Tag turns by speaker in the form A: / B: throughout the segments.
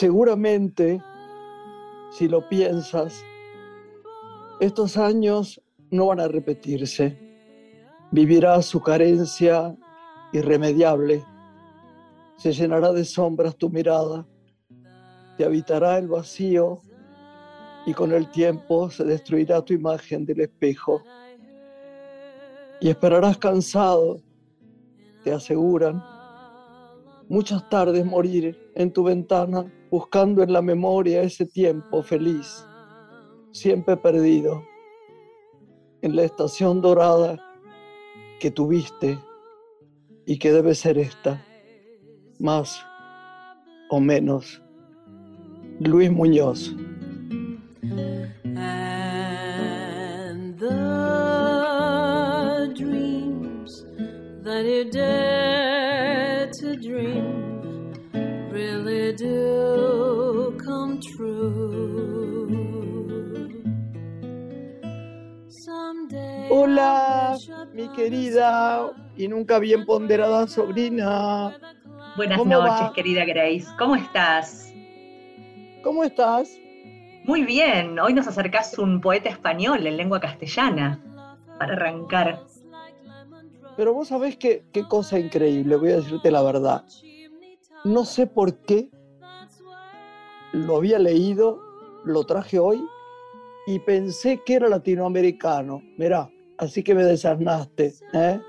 A: seguramente, si lo piensas, estos años no van a repetirse. Vivirá su carencia irremediable. Se llenará de sombras tu mirada. Te habitará el vacío y con el tiempo se destruirá tu imagen del espejo. Y esperarás cansado, te aseguran, muchas tardes morir en tu ventana buscando en la memoria ese tiempo feliz, siempre perdido, en la estación dorada que tuviste y que debe ser esta, más o menos. Luis Muñoz. Hola, mi querida y nunca bien ponderada sobrina.
B: Buenas
A: ¿Cómo
B: noches,
A: va?
B: querida Grace. ¿Cómo estás?
A: ¿Cómo estás?
B: Muy bien. Hoy nos acercás un poeta español en lengua castellana para arrancar.
A: Pero vos sabés que, qué cosa increíble, voy a decirte la verdad. No sé por qué lo había leído, lo traje hoy y pensé que era latinoamericano. Mirá, así que me desasnaste. ¿eh?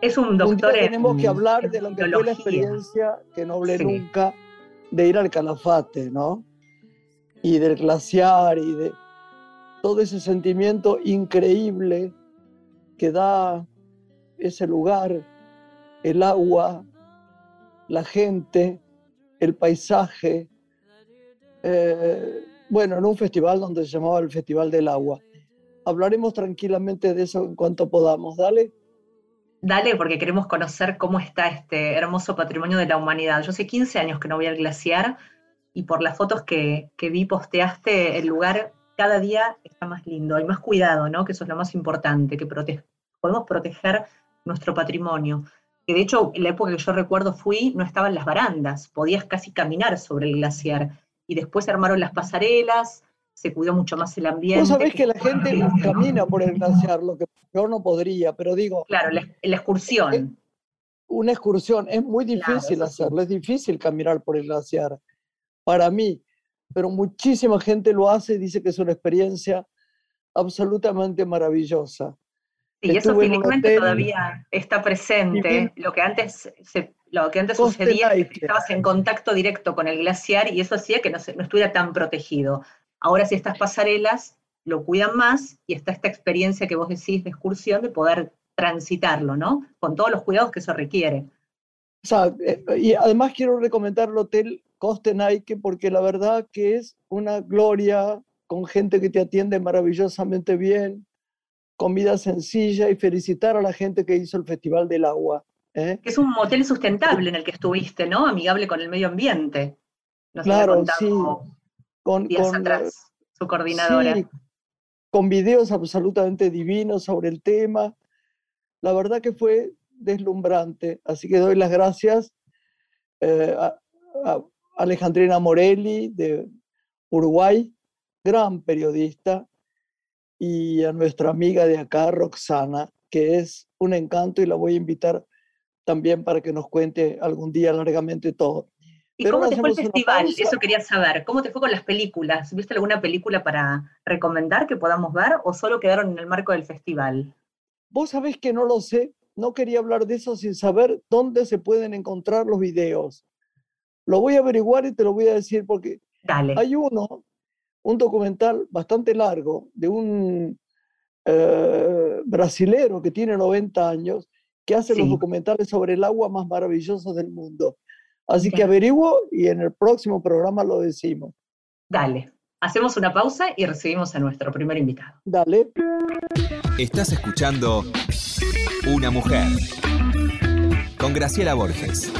B: Es un
A: Un día
B: doctor en
A: tenemos que hablar de lo que fue la experiencia que no hablé
B: Sí.
A: nunca de ir al Calafate, ¿no? Y del glaciar y de todo ese sentimiento increíble que da ese lugar, el agua, la gente, el paisaje. Eh, bueno, en un festival donde se llamaba el Festival del Agua. Hablaremos tranquilamente de eso en cuanto podamos, ¿dale?
B: Dale, porque queremos conocer cómo está este hermoso patrimonio de la humanidad. Yo hace 15 años que no voy al glaciar y por las fotos que, que vi posteaste, el lugar cada día está más lindo, hay más cuidado, ¿no? Que eso es lo más importante, que podemos proteger nuestro patrimonio. Que de hecho, en la época que yo recuerdo fui, no estaban las barandas, podías casi caminar sobre el glaciar. Y después se armaron las pasarelas, se cuidó mucho más el ambiente.
A: Vos sabés que la gente camina por el glaciar, lo que yo no podría, pero digo,
B: Claro, la, la excursión.
A: una excursión es muy
B: Claro,
A: difícil
B: sí.
A: hacerlo, es difícil caminar por el glaciar, para mí, pero muchísima gente lo hace y dice que es una experiencia absolutamente maravillosa.
B: Y eso felizmente todavía está presente. Lo que antes, se- lo que antes sucedía es que estabas en contacto directo con el glaciar y eso hacía que no, no estuviera tan protegido. Ahora si estas pasarelas lo cuidan más y está esta experiencia que vos decís de excursión de poder transitarlo, ¿no? Con todos los cuidados que eso requiere.
A: O sea, eh, y además quiero recomendar el hotel Coste Nike porque la verdad que es una gloria con gente que te atiende maravillosamente bien, comida sencilla y felicitar a la gente que hizo el Festival del Agua. ¿eh?
B: Que es un motel sustentable en el que estuviste, ¿no? Amigable con el medio ambiente. Nos
A: Claro, sí. Con,
B: días
A: con, eh,
B: atrás su coordinadora.
A: sí, con videos absolutamente divinos sobre el tema. La verdad que fue deslumbrante, así que doy las gracias eh, a, a Alejandrina Morelli de Uruguay, gran periodista, y a nuestra amiga de acá, Roxana, que es un encanto y la voy a invitar también para que nos cuente algún día largamente todo.
B: ¿Y
A: Pero
B: cómo te fue el festival? Eso quería saber. ¿Cómo te fue con las películas? ¿Viste alguna película para recomendar que podamos ver o solo quedaron en el marco del festival?
A: Vos sabés que no lo sé, no quería hablar de eso sin saber dónde se pueden encontrar los videos. Lo voy a averiguar y te lo voy a decir porque
B: Dale.
A: hay uno, un documental bastante largo de un eh, brasilero que tiene 90 años que hace los documentales sobre el agua más maravillosos del mundo. Así que averiguo y en el próximo programa lo decimos.
B: Dale. Hacemos una pausa y recibimos a nuestro primer invitado.
A: Dale.
C: Estás escuchando Una mujer con Graciela Borges.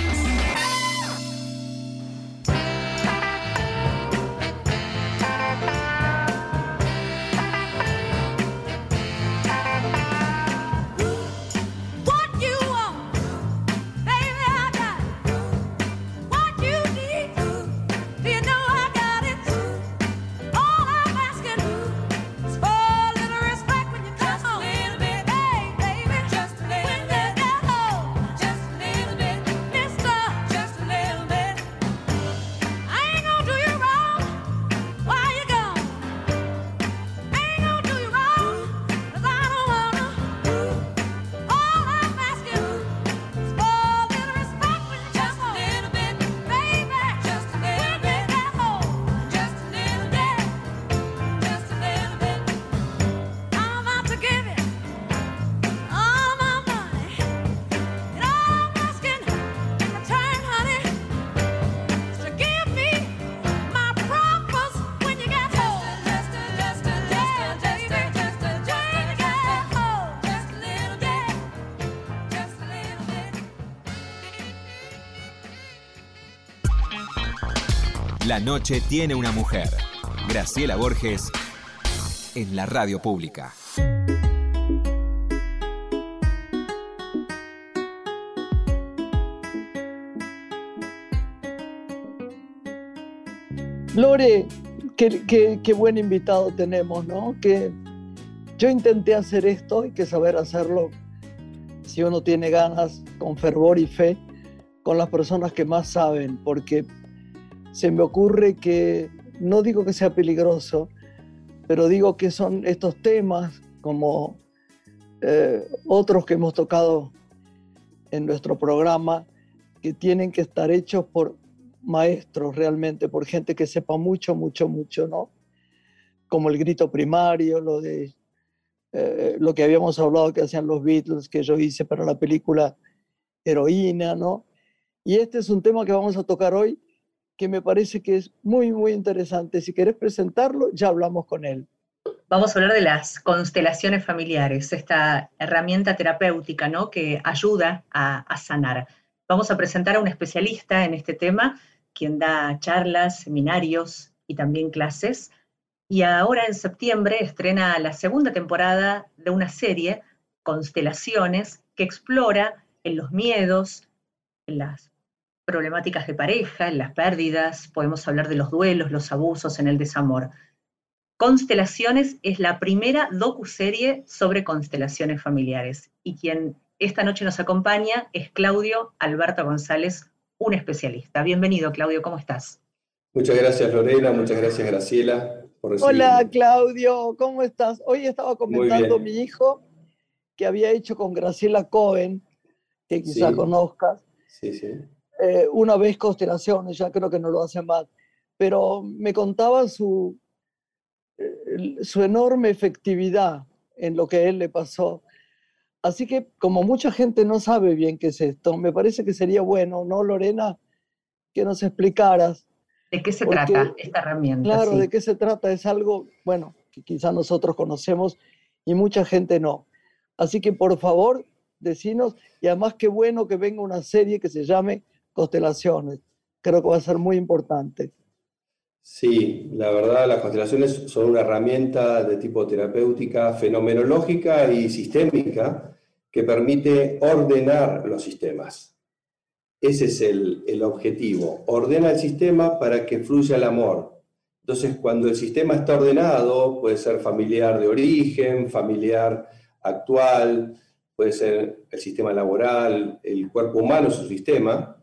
C: Noche tiene una mujer. Graciela Borges en la radio pública.
A: Lore, qué, qué- qué buen invitado tenemos, ¿no? Que yo intenté hacer esto, hay que saber hacerlo si uno tiene ganas, con fervor y fe, con las personas que más saben, porque se me ocurre que, no digo que sea peligroso, pero digo que son estos temas como eh, otros que hemos tocado en nuestro programa, que tienen que estar hechos por maestros realmente, por gente que sepa mucho, mucho, mucho, ¿no? Como el grito primario, lo de eh, lo que habíamos hablado que hacían los Beatles, que yo hice para la película Heroína, ¿no? Y este es un tema que vamos a tocar hoy, que me parece que es muy, muy interesante. Si querés presentarlo, ya hablamos con él.
B: Vamos a hablar de las constelaciones familiares, esta herramienta terapéutica ¿no? que ayuda a, a sanar. Vamos a presentar a un especialista en este tema, quien da charlas, seminarios y también clases. Y ahora en septiembre estrena la segunda temporada de una serie, Constelaciones, que explora en los miedos, en las problemáticas de pareja, en las pérdidas, podemos hablar de los duelos, los abusos, en el desamor. Constelaciones es la primera docuserie sobre constelaciones familiares y quien esta noche nos acompaña es Claudio Alberto González, un especialista. Bienvenido, Claudio, ¿cómo estás?
D: Muchas gracias Lorena, muchas gracias Graciela por recibirme.
A: Hola, Claudio, ¿cómo estás? Hoy estaba comentando mi hijo que había hecho con Graciela Cohen, que quizás
D: Sí.
A: conozcas,
D: Sí, sí.
A: Eh, una vez constelaciones, ya creo que no lo hace más, pero me contaba su, eh, su enorme efectividad en lo que a él le pasó. Así que como mucha gente no sabe bien qué es esto, me parece que sería bueno, ¿no, Lorena? Que nos explicaras,
B: ¿De qué se
A: Porque-
B: trata esta herramienta?
A: claro,
B: Sí.
A: de qué se trata. Es algo, bueno, que quizá nosotros conocemos y mucha gente no. Así que por favor, decinos, y además qué bueno que venga una serie que se llame Constelaciones. Creo que va a ser muy importante.
D: Sí, la verdad las constelaciones son una herramienta de tipo terapéutica, fenomenológica y sistémica que permite ordenar los sistemas. Ese es el, el objetivo, ordena el sistema para que fluya el amor. Entonces, cuando el sistema está ordenado, puede ser familiar de origen, familiar actual, puede ser el sistema laboral, el cuerpo humano es un sistema,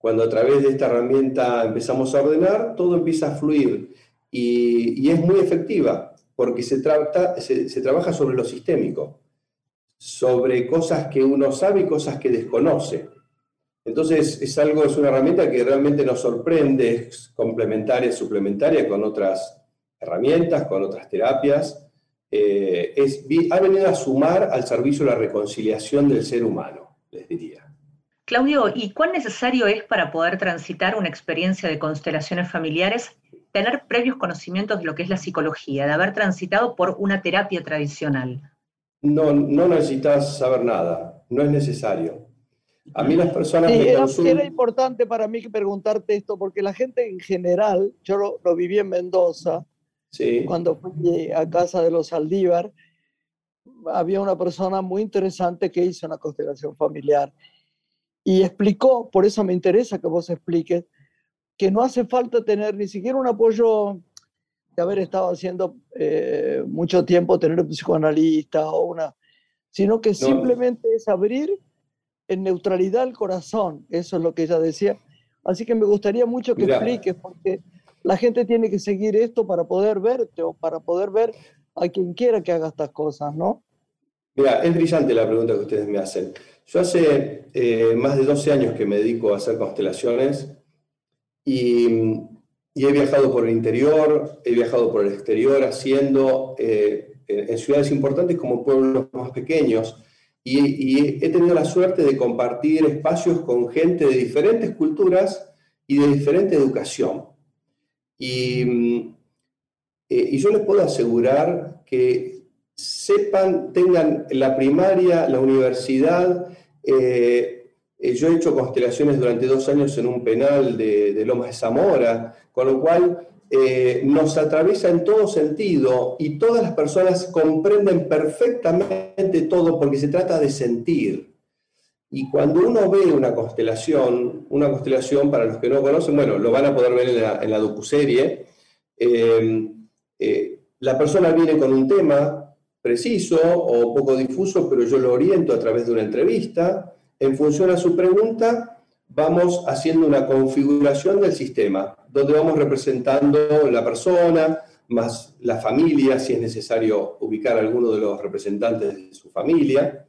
D: cuando a través de esta herramienta empezamos a ordenar, todo empieza a fluir y, es muy efectiva porque se, trata, se, trabaja sobre lo sistémico, sobre cosas que uno sabe y cosas que desconoce. Entonces es algo, es una herramienta que realmente nos sorprende, es complementaria, suplementaria con otras herramientas, con otras terapias. Eh, es, ha venido a sumar al servicio la reconciliación del ser humano, les diría.
B: Claudio, ¿y cuán necesario es para poder transitar una experiencia de constelaciones familiares tener previos conocimientos de lo que es la psicología, de haber transitado por una terapia tradicional?
D: No, no necesitas saber nada, no es necesario. A mí las personas
A: Sí,
D: me
A: era,
D: consultan-
A: era importante para mí que preguntarte esto, porque la gente en general, yo lo, lo viví en Mendoza,
D: Sí,
A: cuando fui a casa de los Aldívar, había una persona muy interesante que hizo una constelación familiar y explicó, por eso me interesa que vos expliques, que no hace falta tener ni siquiera un apoyo de haber estado haciendo eh, mucho tiempo, tener un psicoanalista o una, sino que simplemente es abrir en neutralidad el corazón, eso es lo que ella decía. Así que me gustaría mucho que
D: Mirá.
A: expliques, porque la gente tiene que seguir esto para poder verte o para poder ver a quien quiera que haga estas cosas, ¿no?
D: Mira, es brillante la pregunta que ustedes me hacen. Yo hace eh, más de 12 años que me dedico a hacer constelaciones y, y he viajado por el interior, he viajado por el exterior haciendo eh, en ciudades importantes como pueblos más pequeños y, y he tenido la suerte de compartir espacios con gente de diferentes culturas y de diferente educación. Y, eh, y yo les puedo asegurar que sepan, tengan la primaria, la universidad, eh, Eh, yo he hecho constelaciones durante dos años en un penal de, de Lomas de Zamora, con lo cual eh, nos atraviesa en todo sentido y todas las personas comprenden perfectamente todo porque se trata de sentir. Y cuando uno ve una constelación, una constelación para los que no conocen, bueno, lo van a poder ver en la, en la docuserie, eh, eh, la persona viene con un tema preciso o poco difuso, pero yo lo oriento a través de una entrevista. En función a su pregunta, vamos haciendo una configuración del sistema, donde vamos representando la persona, más la familia, si es necesario ubicar a alguno de los representantes de su familia.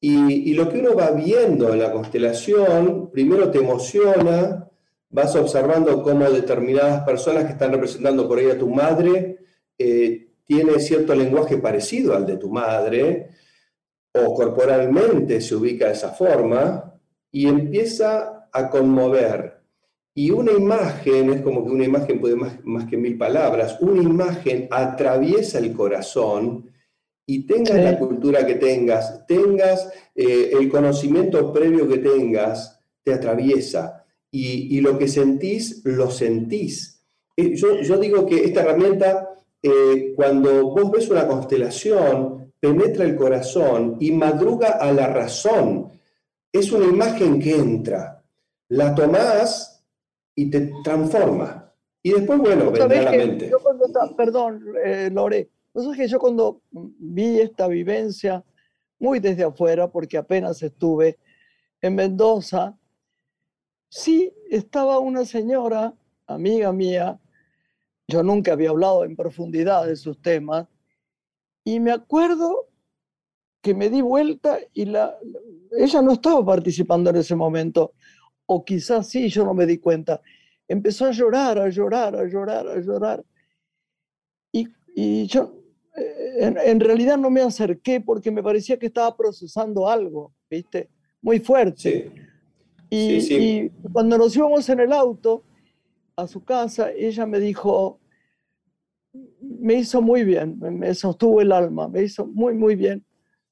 D: Y, lo que uno va viendo en la constelación, primero te emociona, vas observando cómo determinadas personas que están representando por ahí a tu madre, eh, tiene cierto lenguaje parecido al de tu madre, o corporalmente se ubica de esa forma, y empieza a conmover. Y una imagen, es como que una imagen puede más, más que mil palabras, una imagen atraviesa el corazón y tengas la cultura que tengas, tengas eh, el conocimiento previo que tengas, te atraviesa. Y, y lo que sentís, lo sentís. Eh, yo, yo, digo que esta herramienta, eh, cuando vos ves una constelación, penetra el corazón y madruga a la razón es una imagen que entra, la tomás y te transforma. Y después, bueno, vendrá la mente.
A: Cuando, perdón, eh, Lore, que yo cuando vi esta vivencia, muy desde afuera, porque apenas estuve en Mendoza, sí estaba una señora, amiga mía, yo nunca había hablado en profundidad de sus temas, y me acuerdo que me di vuelta y la, ella no estaba participando en ese momento, o quizás sí, yo no me di cuenta. Empezó a llorar, a llorar, a llorar, a llorar. Y, y yo eh, en, en, realidad no me acerqué porque me parecía que estaba procesando algo, ¿viste? Muy fuerte.
D: Sí.
A: Y,
D: Sí, sí.
A: y cuando nos íbamos en el auto a su casa, ella me dijo, me hizo muy bien, me- sostuvo el alma, me hizo muy, muy bien,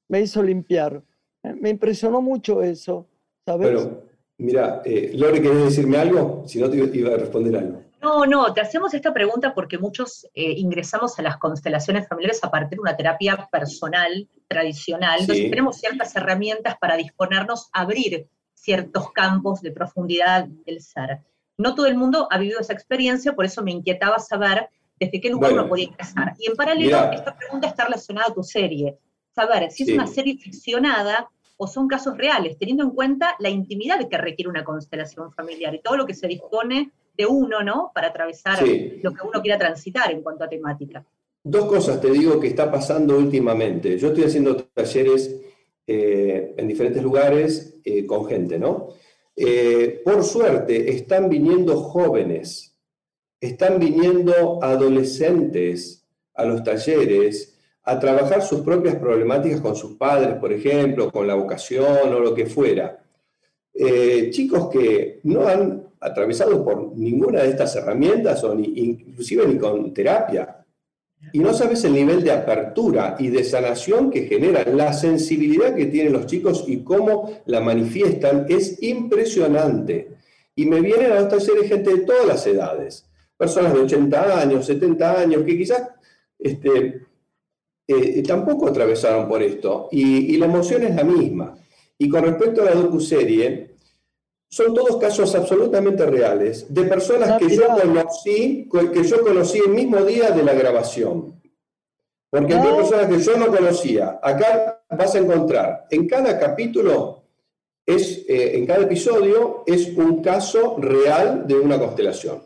A: me hizo limpiar. Eh, Me impresionó mucho eso, ¿sabes?
D: Bueno, mira, eh, Lore, ¿querés decirme algo? Si no, te iba a responder algo.
B: No, no, te hacemos esta pregunta porque muchos eh, ingresamos a las constelaciones familiares a partir de una terapia personal, tradicional. Entonces tenemos ciertas herramientas para disponernos a abrir ciertos campos de profundidad del ser. No todo el mundo ha vivido esa experiencia, por eso me inquietaba saber desde qué lugar
D: Bueno,
B: uno podía ingresar. Y en paralelo, esta pregunta está relacionada a tu serie. Saber si es
D: Sí.
B: una serie ficcionada o son casos reales, teniendo en cuenta la intimidad que requiere una constelación familiar y todo lo que se dispone de uno, ¿no? Para atravesar
D: Sí.
B: lo que uno quiera transitar en cuanto a temática.
D: Dos cosas te digo que está pasando últimamente. Yo estoy haciendo talleres eh, en diferentes lugares eh, con gente, ¿no? Eh, por suerte, están viniendo jóvenes, están viniendo adolescentes a los talleres a trabajar sus propias problemáticas con sus padres, por ejemplo, con la vocación o lo que fuera. Eh, chicos que no han atravesado por ninguna de estas herramientas o ni, inclusive ni con terapia. Y no sabes el nivel de apertura y de sanación que genera, la sensibilidad que tienen los chicos y cómo la manifiestan es impresionante. Y me vienen a los talleres gente de todas las edades, personas de 80 años, 70 años, que quizás este, eh, tampoco atravesaron por esto. Y, y la emoción es la misma. Y con respecto a la docuserie, son todos casos absolutamente reales de personas
A: Ah,
D: que yo conocí, que yo conocí el mismo día de la grabación. Porque hay
A: Ah.
D: personas que yo no conocía. Acá vas a encontrar, en cada capítulo, es, eh, en cada episodio, es un caso real de una constelación.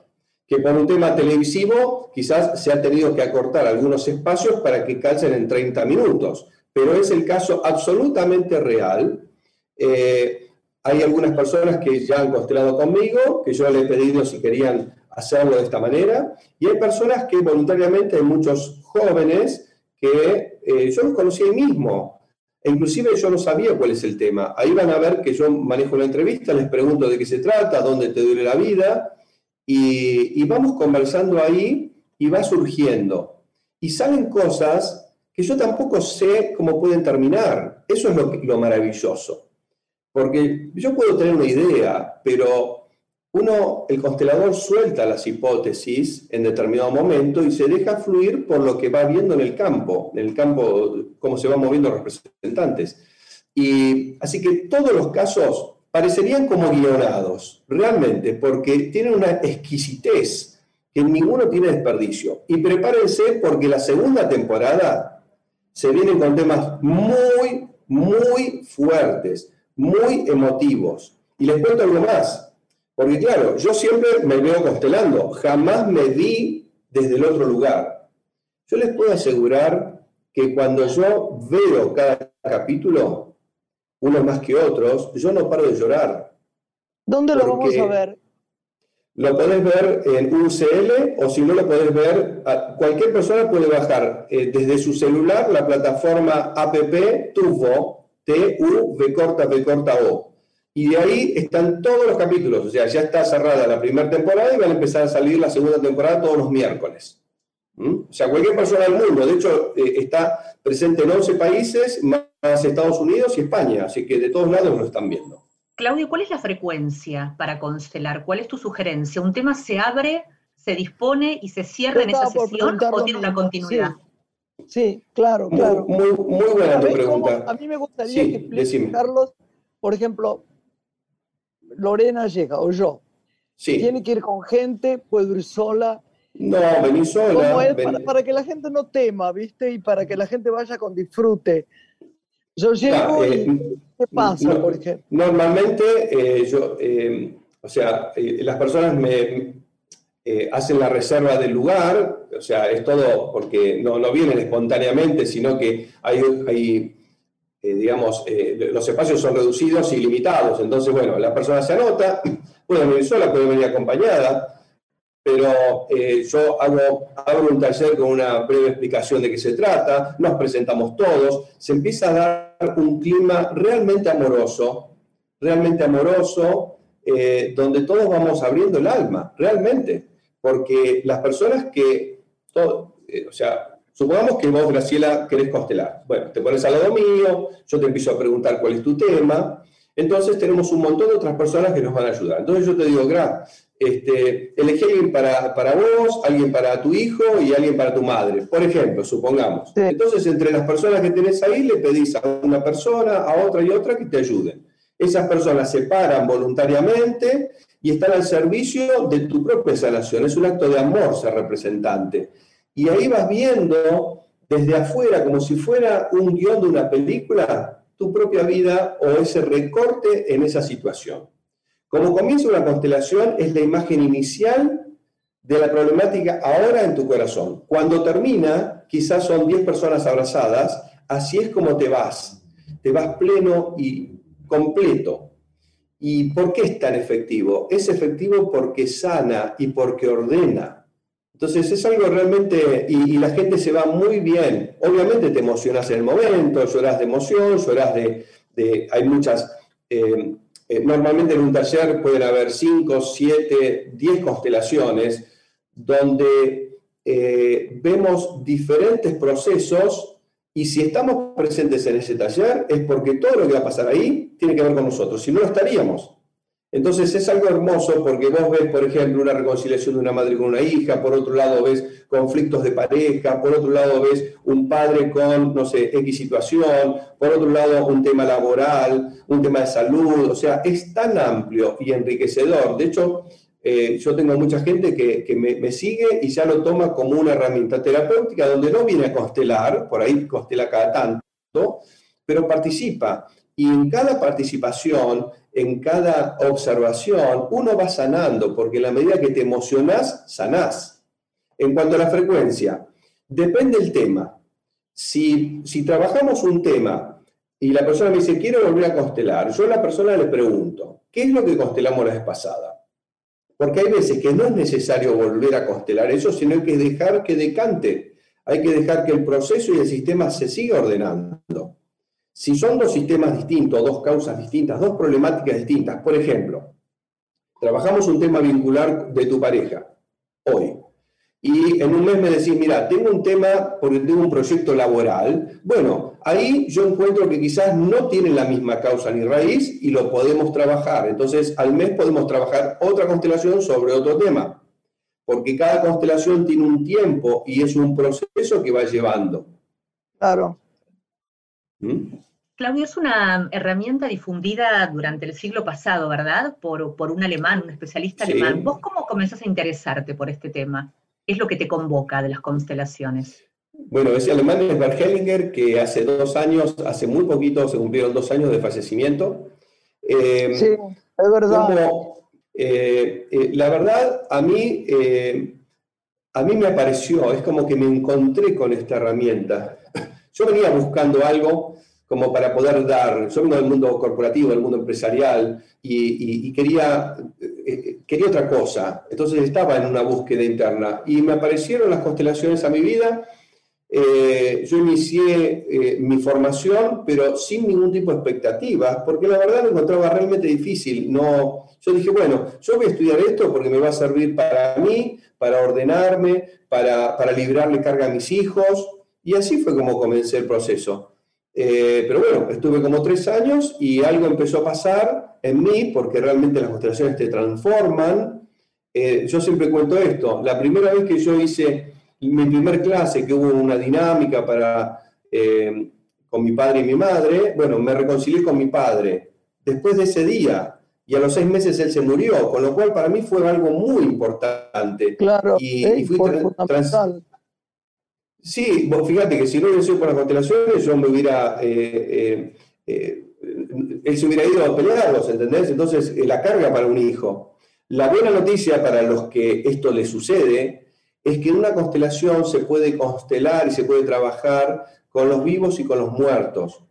D: Que por un tema televisivo quizás se ha tenido que acortar algunos espacios para que calcen en 30 minutos. Pero es el caso absolutamente real. Eh, hay algunas personas que ya han constelado conmigo, que yo les he pedido si querían hacerlo de esta manera, y hay personas que voluntariamente, hay muchos jóvenes que eh, yo los conocí ahí mismo, e inclusive yo no sabía cuál es el tema. Ahí van a ver que yo manejo una entrevista, les pregunto de qué se trata, dónde te duele la vida, y, vamos conversando ahí y va surgiendo. Y salen cosas que yo tampoco sé cómo pueden terminar. Eso es lo maravilloso. Porque yo puedo tener una idea, pero uno, el constelador suelta las hipótesis en determinado momento y se deja fluir por lo que va viendo en el campo, en el campo, cómo se van moviendo los representantes. Y así que todos los casos parecerían como guionados, realmente, porque tienen una exquisitez que ninguno tiene desperdicio. Y prepárense porque la segunda temporada se viene con temas muy, muy fuertes, muy emotivos. Y les cuento algo más, porque claro, yo siempre me veo constelando, jamás me vi desde el otro lugar. Yo les puedo asegurar que cuando yo veo cada capítulo, unos más que otros, yo no paro de llorar.
A: ¿Dónde lo vamos a ver?
D: Lo podés ver en UCL o si no lo podés ver, cualquier persona puede bajar eh, desde su celular la plataforma app TUVO, T-U-V corta, V corta O. Y de ahí están todos los capítulos, o sea, ya está cerrada la primera temporada y van a empezar a salir la segunda temporada todos los miércoles. ¿Mm? O sea, cualquier persona del mundo, de hecho, eh, está presente en 11 países, más Estados Unidos y España, así que de todos lados lo están viendo.
B: Claudio, ¿cuál es la frecuencia para constelar? ¿Cuál es tu sugerencia? ¿Un tema se abre, se dispone y se cierra en esa sesión o tiene una continuidad?
A: Sí, claro, claro.
D: Muy, muy, buena tu pregunta.
A: a mí me gustaría que explique, Carlos, por ejemplo, Lorena llega o yo. Sí. Tiene que ir con gente, puedo ir sola,
D: no, vení sola.
A: Para, que la gente no tema, ¿viste? Y para que la gente vaya con disfrute. Yo llego y, eh, ¿qué pasa, por ejemplo?
D: Normalmente, eh, yo, eh, o sea, las personas me hacen la reserva del lugar, o sea, es todo porque no, no vienen espontáneamente, sino que hay, hay digamos, los espacios son reducidos y limitados. Entonces, bueno, la persona se anota, puede venir sola, puede venir acompañada pero eh, yo hago, abro un taller con una breve explicación de qué se trata, nos presentamos todos, se empieza a dar un clima realmente amoroso, realmente amoroso, eh, donde todos vamos abriendo el alma, realmente, porque las personas que, eh, o sea, supongamos que vos, Graciela, querés constelar, bueno, te pones al lado mío, yo te empiezo a preguntar cuál es tu tema, entonces tenemos un montón de otras personas que nos van a ayudar. Entonces yo te digo, Gra, este, elegí alguien para, para, vos, alguien para tu hijo y alguien para tu madre, por ejemplo, supongamos. Entonces, entre las personas que tenés ahí, le pedís a una persona, a otra y otra que te ayuden. Esas personas se paran voluntariamente y están al servicio de tu propia sanación. Es un acto de amor ser representante. Y ahí vas viendo desde afuera, como si fuera un guion de una película, tu propia vida o ese recorte en esa situación. Como comienza una constelación es la imagen inicial de la problemática ahora en tu corazón. Cuando termina, quizás son 10 personas abrazadas, así es como te vas. Te vas pleno y completo. ¿Y por qué es tan efectivo? Es efectivo porque sana y porque ordena. Entonces es algo realmente, y, la gente se va muy bien. Obviamente te emocionas en el momento, lloras de emoción, lloras de, hay muchas eh, eh, normalmente en un taller pueden haber 5, 7, 10 constelaciones donde eh, vemos diferentes procesos y si estamos presentes en ese taller es porque todo lo que va a pasar ahí tiene que ver con nosotros, si no, estaríamos. Entonces es algo hermoso porque vos ves, por ejemplo, una reconciliación de una madre con una hija, por otro lado ves conflictos de pareja, por otro lado ves un padre con, no sé, X situación, por otro lado un tema laboral, un tema de salud, o sea, es tan amplio y enriquecedor. De hecho, eh, yo tengo mucha gente que, me, sigue y ya lo toma como una herramienta terapéutica donde no viene a constelar, por ahí constela cada tanto, pero participa. Y en cada participación en cada observación, uno va sanando, porque en la medida que te emocionás, sanás. En cuanto a la frecuencia, depende del tema. Si, si trabajamos un tema y la persona me dice, quiero volver a constelar, yo a la persona le pregunto, ¿qué es lo que constelamos la vez pasada? Porque hay veces que no es necesario volver a constelar eso, sino hay que dejar que decante, hay que dejar que el proceso y el sistema se siga ordenando. Si son dos sistemas distintos, dos causas distintas, dos problemáticas distintas, por ejemplo, trabajamos un tema vincular de tu pareja hoy y en un mes me decís, mira, tengo un tema porque tengo un proyecto laboral, bueno, ahí yo encuentro que quizás no tiene la misma causa ni raíz y lo podemos trabajar. Entonces, al mes podemos trabajar otra constelación sobre otro tema, porque cada constelación tiene un tiempo y es un proceso que va llevando.
A: Claro.
D: ¿Mm?
B: Claudio, es una herramienta difundida durante el siglo pasado, ¿verdad? Por, por un alemán, un especialista
D: Sí.
B: alemán. ¿Vos cómo comenzás a interesarte por este tema? ¿Qué es lo que te convoca de las constelaciones?
D: Bueno, ese alemán es Bert Hellinger, que hace dos años, hace muy poquito, se cumplieron dos años de fallecimiento. Eh,
A: Sí, es verdad.
D: como, eh, eh, la verdad, a mí, eh, a mí me apareció, es como que me encontré con esta herramienta. Yo venía buscando algo como para poder dar, yo vengo del mundo corporativo, del mundo empresarial, y, y- y quería, eh, quería otra cosa. Entonces estaba en una búsqueda interna y me aparecieron las constelaciones a mi vida. Eh, yo inicié eh, mi formación, pero sin ningún tipo de expectativas, porque la verdad lo encontraba realmente difícil. No, yo dije, bueno, yo voy a estudiar esto porque me va a servir para mí, para ordenarme, para, para librarle carga a mis hijos, y así fue como comencé el proceso. Eh, pero bueno, estuve como tres años y algo empezó a pasar en mí, porque realmente las constelaciones te transforman. Eh, yo siempre cuento esto, la primera vez que yo hice mi primer clase, que hubo una dinámica para, eh, con mi padre y mi madre, bueno, me reconcilié con mi padre después de ese día, y a los seis meses él se murió, con lo cual para mí fue algo muy importante.
A: Claro,
D: Y- y fui tra-
A: fundamental.
D: Sí, vos fíjate que si no hubiera sido por las constelaciones, yo me hubiera. eh, eh, eh, él se hubiera ido a pelearlos, ¿entendés? Entonces, eh, la carga para un hijo. La buena noticia para los que esto les sucede es que en una constelación se puede constelar y se puede trabajar con los vivos y con los muertos,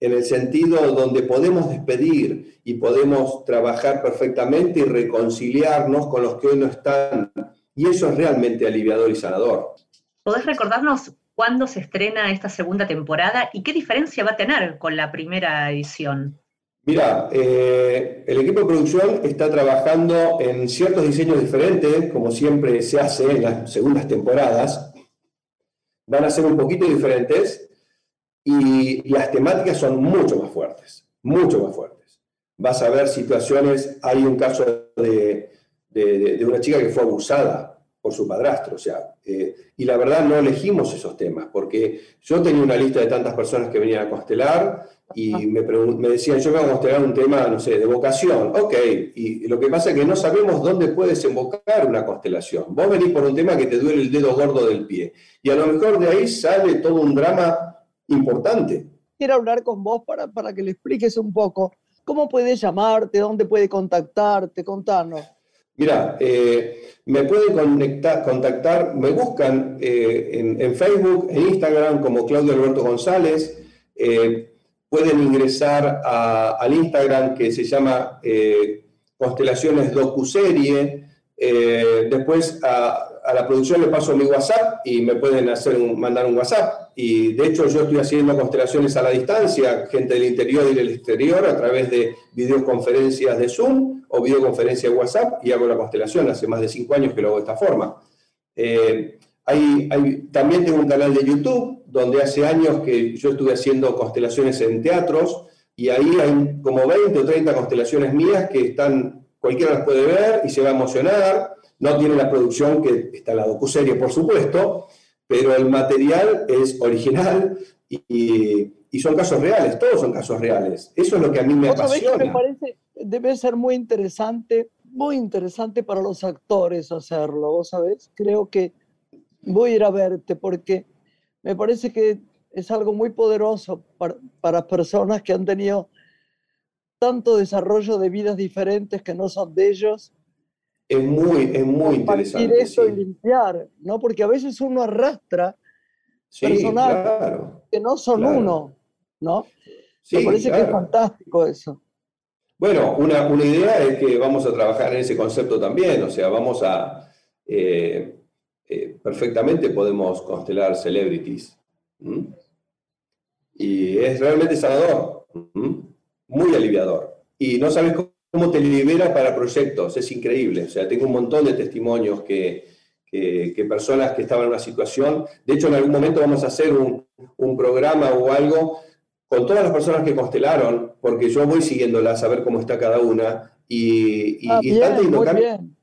D: en el sentido donde podemos despedir y podemos trabajar perfectamente y reconciliarnos con los que hoy no están. Y eso es realmente aliviador y sanador.
B: ¿Podés recordarnos cuándo se estrena esta segunda temporada y qué diferencia va a tener con la primera edición?
D: Mira, eh, el equipo de producción está trabajando en ciertos diseños diferentes, como siempre se hace en las segundas temporadas. Van a ser un poquito diferentes y las temáticas son mucho más fuertes, mucho más fuertes. Vas a ver situaciones, hay un caso de, de- de- una chica que fue abusada por su padrastro, o sea, eh, y la verdad no elegimos esos temas, porque yo tenía una lista de tantas personas que venían a constelar y me, pregun- me decían, yo me voy a constelar un tema, no sé, de vocación, ok, y lo que pasa es que no sabemos dónde puede desembocar una constelación. Vos venís por un tema que te duele el dedo gordo del pie, y a lo mejor de ahí sale todo un drama importante.
A: Quiero hablar con vos para, para que le expliques un poco cómo puede llamarte, dónde puede contactarte, contanos.
D: Mira, eh, me pueden conectar, contactar, me buscan eh, en, Facebook, en Instagram como Claudio Alberto González. eh, pueden ingresar al Instagram que se llama Constelaciones Docuserie. después a, la producción le paso mi WhatsApp y me pueden hacer mandar un WhatsApp. Y de hecho yo estoy haciendo constelaciones a la distancia, gente del interior y del exterior, a través de videoconferencias de Zoom o videoconferencia de WhatsApp y hago la constelación. Hace más de cinco años que lo hago de esta forma. Eh, hay- hay- también tengo un canal de YouTube donde hace años que yo estuve haciendo constelaciones en teatros y ahí hay como 20 o 30 constelaciones mías que están, cualquiera las puede ver y se va a emocionar. No tiene la producción que está en la docuserie, por supuesto, pero el material es original y, son casos reales, todos son casos reales. Eso es lo que a mí me apasiona.
A: parece, debe ser muy interesante, muy interesante para los actores hacerlo, vos sabés. Creo que voy a ir a verte porque me parece que es algo muy poderoso para, para personas que han tenido tanto desarrollo de vidas diferentes que no son de ellos.
D: Es muy, es muy interesante.
A: esto y
D: sí.
A: limpiar, ¿no? Porque a veces uno arrastra
D: Sí,
A: personal.
D: claro.
A: que no son
D: Claro.
A: uno, ¿no?
D: Sí,
A: me parece que es
D: claro.
A: fantástico eso.
D: Bueno, una, una idea es que vamos a trabajar en ese concepto también, o sea, vamos a, eh, eh, perfectamente podemos constelar celebrities. Y es realmente sanador, muy aliviador. Y no sabes cómo te libera para proyectos, es increíble. O sea, tengo un montón de testimonios que, que, que personas que estaban en una situación. De hecho, en algún momento vamos a hacer un, un programa o algo con todas las personas que constelaron, porque yo voy siguiéndolas a ver cómo está cada una. Y, y-
A: Ah,
D: y están teniendo cambios.
A: bien.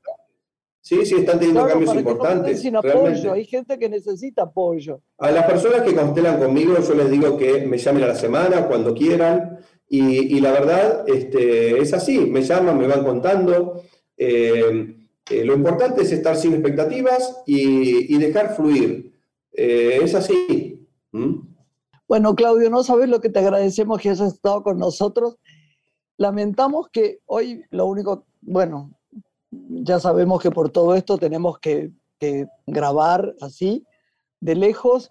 D: Sí, sí, están teniendo
A: Claro,
D: cambios
A: no
D: importantes.
A: apoyo. Hay gente que necesita apoyo.
D: A las personas que constelan conmigo, yo les digo que me llamen a la semana, cuando quieran, y, y la verdad este, es así, me llaman, me van contando. Eh, eh, lo importante es estar sin expectativas y, y dejar fluir. Eh, es así. ¿Mm?
A: Bueno, Claudio, no sabes lo que te agradecemos que hayas estado con nosotros. Lamentamos que hoy lo único, bueno, ya sabemos que por todo esto tenemos que, que grabar así, de lejos,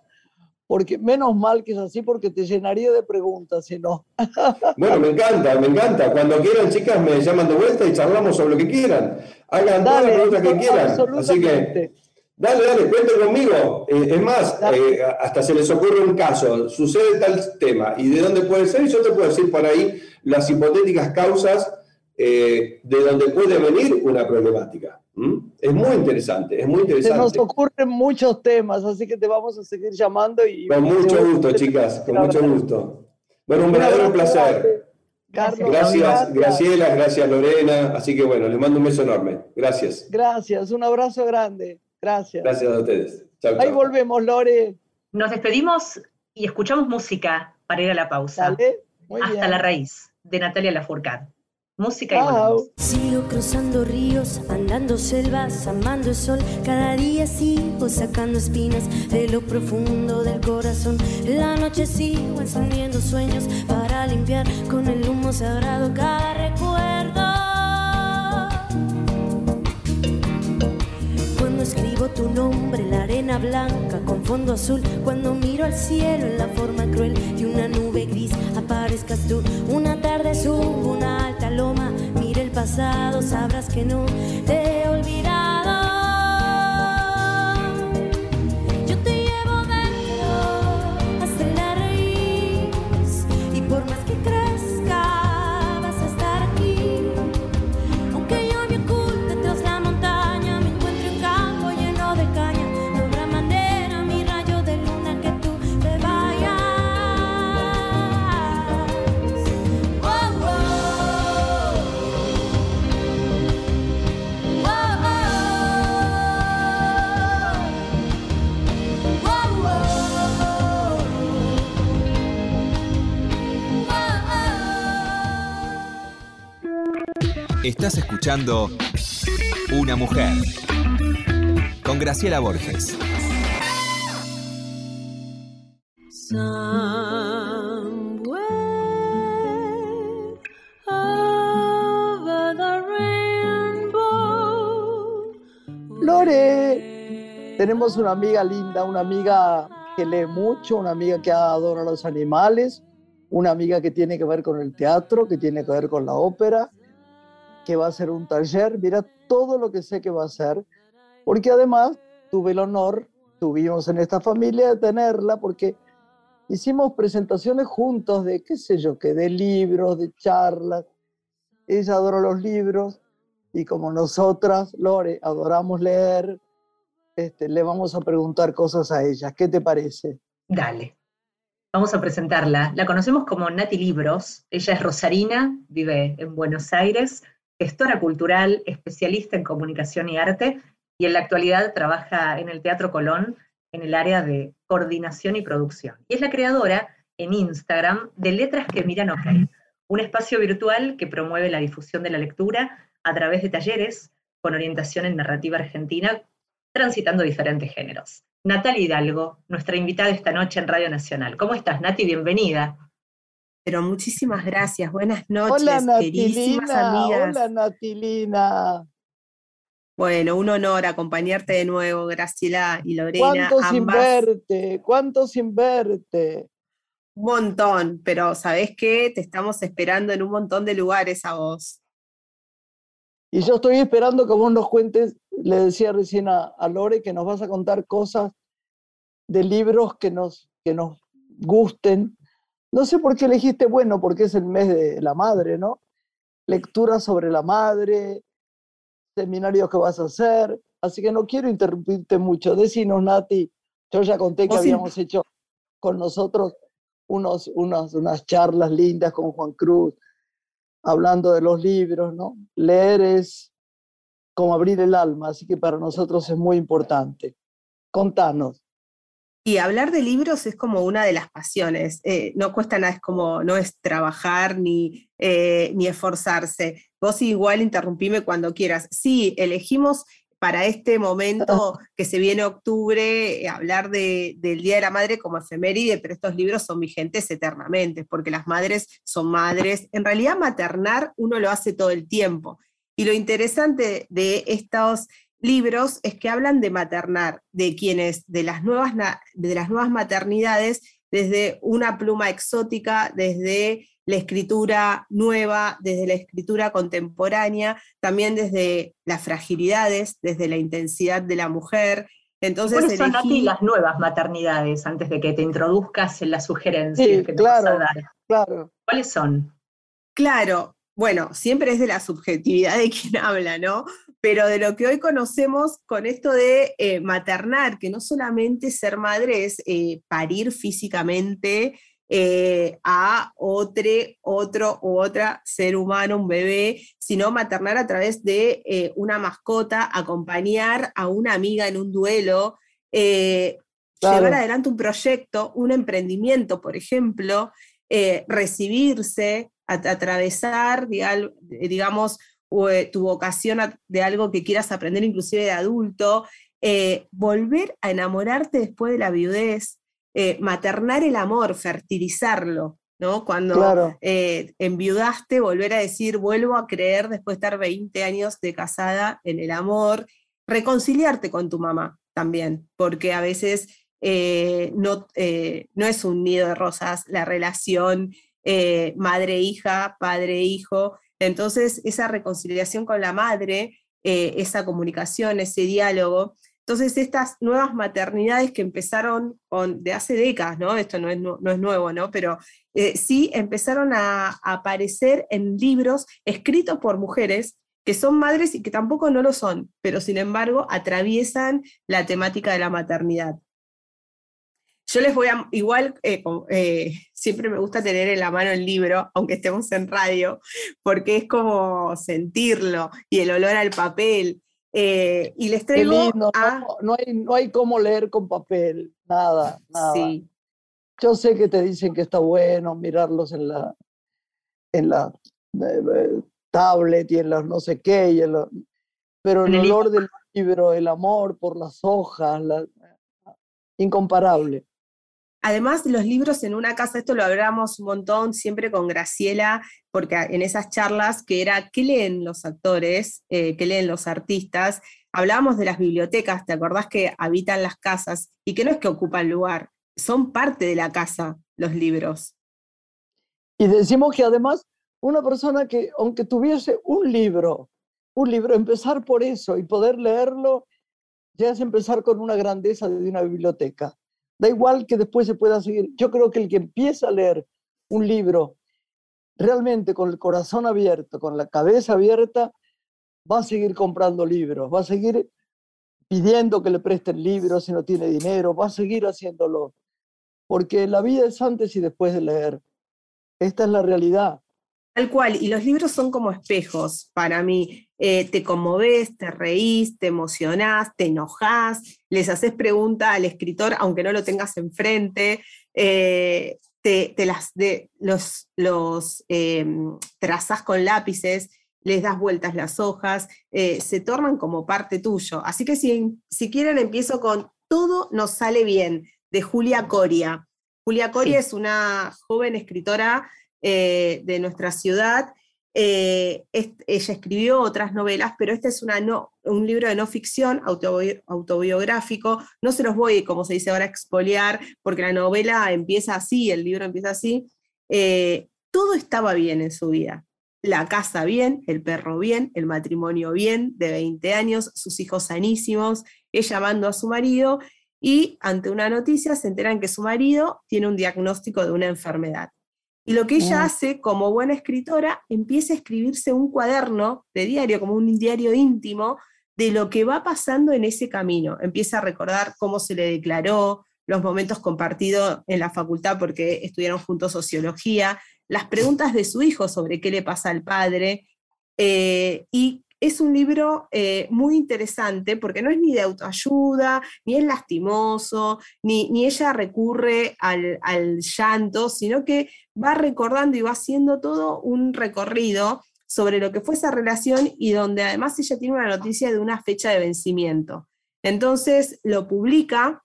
A: porque menos mal que es así, porque te llenaría de preguntas, si no.
D: Bueno, me encanta, me encanta. Cuando quieran, chicas, me llaman de vuelta y charlamos sobre lo que quieran. Hagan todas las preguntas que quieran. Así que. Dale, dale, cuenten conmigo. Eh, es más, eh, hasta se les ocurre un caso, sucede tal tema, y de dónde puede ser, y yo te puedo decir por ahí las hipotéticas causas eh, de donde puede venir una problemática. ¿Mm? Es muy interesante, es muy
A: Se nos
D: interesante.
A: ocurren muchos temas, así que te vamos a seguir llamando y...
D: Con mucho gusto, chicas, con mucho gusto. Bueno, un verdadero placer.
A: Carlos,
D: Gracias, Graciela, gracias Lorena. Así que bueno, les mando un beso enorme. Gracias.
A: Gracias, un abrazo grande. Gracias.
D: Gracias a ustedes. Chao,
A: Ahí
D: chao.
A: volvemos, Lore.
B: Nos despedimos y escuchamos música para ir a la pausa.
A: Dale. Muy
B: Hasta
A: bien.
B: la raíz, de Natalia Lafourcade. Música y
A: Chao.
B: volvemos.
E: Sigo cruzando ríos, andando selvas, amando el sol. Cada día sigo sacando espinas de lo profundo del corazón. La noche sigo encendiendo sueños para limpiar con el humo sagrado cada recuerdo. Nombre la arena blanca con fondo azul, cuando miro al cielo en la forma cruel de una nube gris, aparezcas tú. Una tarde subo una alta loma, mire el pasado, sabrás que no te
C: Estás escuchando Una mujer con Graciela Borges.
A: Lore, tenemos una amiga linda, una amiga que lee mucho, una amiga que adora los animales, una amiga que tiene que ver con el teatro, que tiene que ver con la ópera, que va a hacer un taller. Mira todo lo que sé que va a hacer, porque además tuve el honor, tuvimos en esta familia de tenerla, porque hicimos presentaciones juntos de, qué sé yo, que de libros, de charlas. Ella adora los libros y como nosotras, Lore, adoramos leer, este, le vamos a preguntar cosas a ella. ¿Qué te parece?
B: Dale. Vamos a presentarla. La conocemos como Nati Libros. Ella es rosarina, vive en Buenos Aires, gestora cultural, especialista en comunicación y arte, y en la actualidad trabaja en el Teatro Colón en el área de coordinación y producción. Y es la creadora en Instagram de Letras que Miran OK, un espacio virtual que promueve la difusión de la lectura a través de talleres con orientación en narrativa argentina, transitando diferentes géneros. Natalia Hidalgo, nuestra invitada esta noche en Radio Nacional. ¿Cómo estás, Nati? Bienvenida.
F: Pero muchísimas gracias, buenas noches,
A: Hola
F: queridísimas amigas.
A: hola Natilina.
F: Bueno, un honor acompañarte de nuevo, Graciela y Lorena,
A: ¿Cuánto sin
F: ambas.
A: verte? ¿Cuánto sin verte?
F: Un montón, pero ¿sabés qué? Te estamos esperando en un montón de lugares a vos.
A: Y yo estoy esperando que vos nos cuentes, le decía recién a, a Lore, que nos vas a contar cosas de libros que nos, que nos gusten. No sé por qué elegiste, bueno, porque es el mes de la madre, ¿no? Lecturas sobre la madre, seminarios que vas a hacer. así que no quiero interrumpirte mucho. Decinos, Nati, yo ya conté que
F: sí.
A: habíamos hecho con nosotros unos, unas, unas charlas lindas con Juan Cruz, hablando de los libros, ¿no? Leer es como abrir el alma, así que para nosotros es muy importante. Contanos.
F: Y hablar de libros es como una de las pasiones. eh, no cuesta nada, es como, no es trabajar ni, eh, ni esforzarse. Vos igual interrumpime cuando quieras. Sí, elegimos para este momento que se viene octubre eh, hablar de- del Día de la Madre como efeméride, pero estos libros son vigentes eternamente, porque las madres son madres. En realidad maternar uno lo hace todo el tiempo. Y lo interesante de estos libros es que hablan de maternar, de quienes, de las nuevas, de las nuevas maternidades, desde una pluma exótica, desde la escritura nueva, desde la escritura contemporánea, también desde las fragilidades, desde la intensidad de la mujer. Entonces,
B: ¿Cuáles son,
F: elegí-
B: Nati, las nuevas maternidades antes de que te introduzcas en las sugerencias
A: Sí,
B: que te vas a
A: claro.
B: dar?
A: Claro,
B: ¿Cuáles son?
F: Claro, bueno, siempre es de la subjetividad de quien habla, ¿no? Pero de lo que hoy conocemos con esto de eh, maternar, que no solamente ser madre es eh, parir físicamente eh, a otro, otro u otra ser humano, un bebé, sino maternar a través de una mascota, acompañar a una amiga en un duelo,
A: Claro.
F: llevar adelante un proyecto, un emprendimiento, por ejemplo, recibirse, atravesar, digamos, o, eh, tu vocación a- de algo que quieras aprender inclusive de adulto, eh, volver a enamorarte después de la viudez, eh, maternar el amor, fertilizarlo, ¿no? Cuando
A: claro.
F: enviudaste, volver a decir, vuelvo a creer después de estar 20 años de casada en el amor, reconciliarte con tu mamá también, porque a veces no, no es un nido de rosas la relación eh, madre-hija, padre-hijo, entonces esa reconciliación con la madre, eh, esa comunicación, ese diálogo, entonces estas nuevas maternidades que empezaron de hace décadas, ¿no? Esto no es, no es nuevo, ¿no? Pero eh, sí empezaron a aparecer en libros escritos por mujeres que son madres y que tampoco no lo son, pero sin embargo atraviesan la temática de la maternidad. Yo les voy a, igual, eh, eh, siempre me gusta tener en la mano el libro, aunque estemos en radio, porque es como sentirlo y el olor al papel. eh, y les traigo
A: lindo,
F: a...
A: no, no hay, no hay cómo leer con papel, nada, nada.
F: Sí,
A: Yo sé que te dicen que está bueno mirarlos en la, en la tablet y en los no sé qué, y en lo- pero el olor del libro, el amor por las hojas, la- incomparable.
F: Además, los libros en una casa, esto lo hablamos un montón siempre con Graciela, porque en esas charlas que era qué leen los actores, eh, qué leen los artistas, hablábamos de las bibliotecas, ¿te acordás que habitan las casas y que no es que ocupan lugar, son parte de la casa los libros.
A: Y decimos que además una persona que, aunque tuviese un libro, un libro, empezar por eso y poder leerlo, ya es empezar con una grandeza de una biblioteca. Da igual que después se pueda seguir. Yo creo que el que empieza a leer un libro realmente con el corazón abierto, con la cabeza abierta, va a seguir comprando libros, va a seguir pidiendo que le presten libros si no tiene dinero, va a seguir haciéndolo. Porque la vida es antes y después de leer. Esta es la realidad.
F: Tal cual, y los libros son como espejos para mí. Eh, te conmoves, te reís, te emocionás, te enojás, les haces pregunta al escritor, aunque no lo tengas enfrente, eh, te, te las de, los, los eh, trazás con lápices, les das vueltas las hojas, eh, se tornan como parte tuyo. Así que si, si quieren empiezo con Todo nos sale bien, de Julia Coria. Julia Coria
B: Sí.
F: es una joven escritora de nuestra ciudad. Eh, ella escribió otras novelas, pero este es una no- un libro de no ficción autobi- autobiográfico. No se los voy, como se dice ahora, a expoliar, porque la novela empieza así, el libro empieza así. Eh, todo estaba bien en su vida. La casa bien, el perro bien, el matrimonio bien, de 20 años, sus hijos sanísimos, ella amando a su marido, y ante una noticia se enteran que su marido tiene un diagnóstico de una enfermedad. Y lo que ella
A: Mm.
F: hace como buena escritora, empieza a escribirse un cuaderno de diario, como un diario íntimo, de lo que va pasando en ese camino. Empieza a recordar cómo se le declaró, los momentos compartidos en la facultad porque estudiaron juntos sociología, las preguntas de su hijo sobre qué le pasa al padre. eh, y es un libro eh, muy interesante porque no es ni de autoayuda, ni es lastimoso, ni, ni ella recurre al, al llanto, sino que va recordando y va haciendo todo un recorrido sobre lo que fue esa relación y donde además ella tiene una noticia de una fecha de vencimiento. Entonces lo publica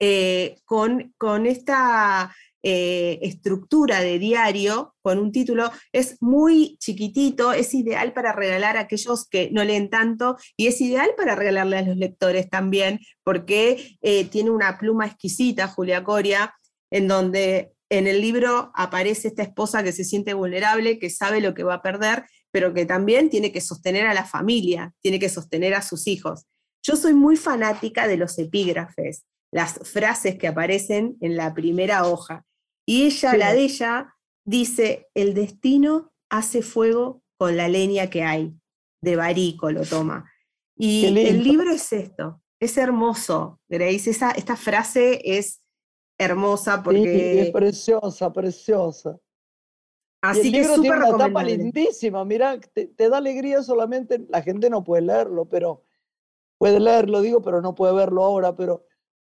F: eh, con, con esta eh, estructura de diario, con un título, es muy chiquitito, es ideal para regalar a aquellos que no leen tanto y es ideal para regalarle a los lectores también, porque eh, tiene una pluma exquisita, Julia Coria, en donde en el libro aparece esta esposa que se siente vulnerable, que sabe lo que va a perder, pero que también tiene que sostener a la familia, tiene que sostener a sus hijos. Yo soy muy fanática de los epígrafes, las frases que aparecen en la primera hoja. Y ella,
A: Sí.
F: la de ella, dice, el destino hace fuego con la leña que hay. De Barico lo toma. Y el libro es esto, es hermoso, Grace. Esa, esta frase es hermosa
A: Sí,
F: porque...
A: es preciosa, preciosa. Y
F: Así
A: el
F: que
A: libro tiene una tapa lindísima, mira, te, te da alegría solamente, la gente no puede leerlo, pero puede leerlo, digo, pero no puede verlo ahora, pero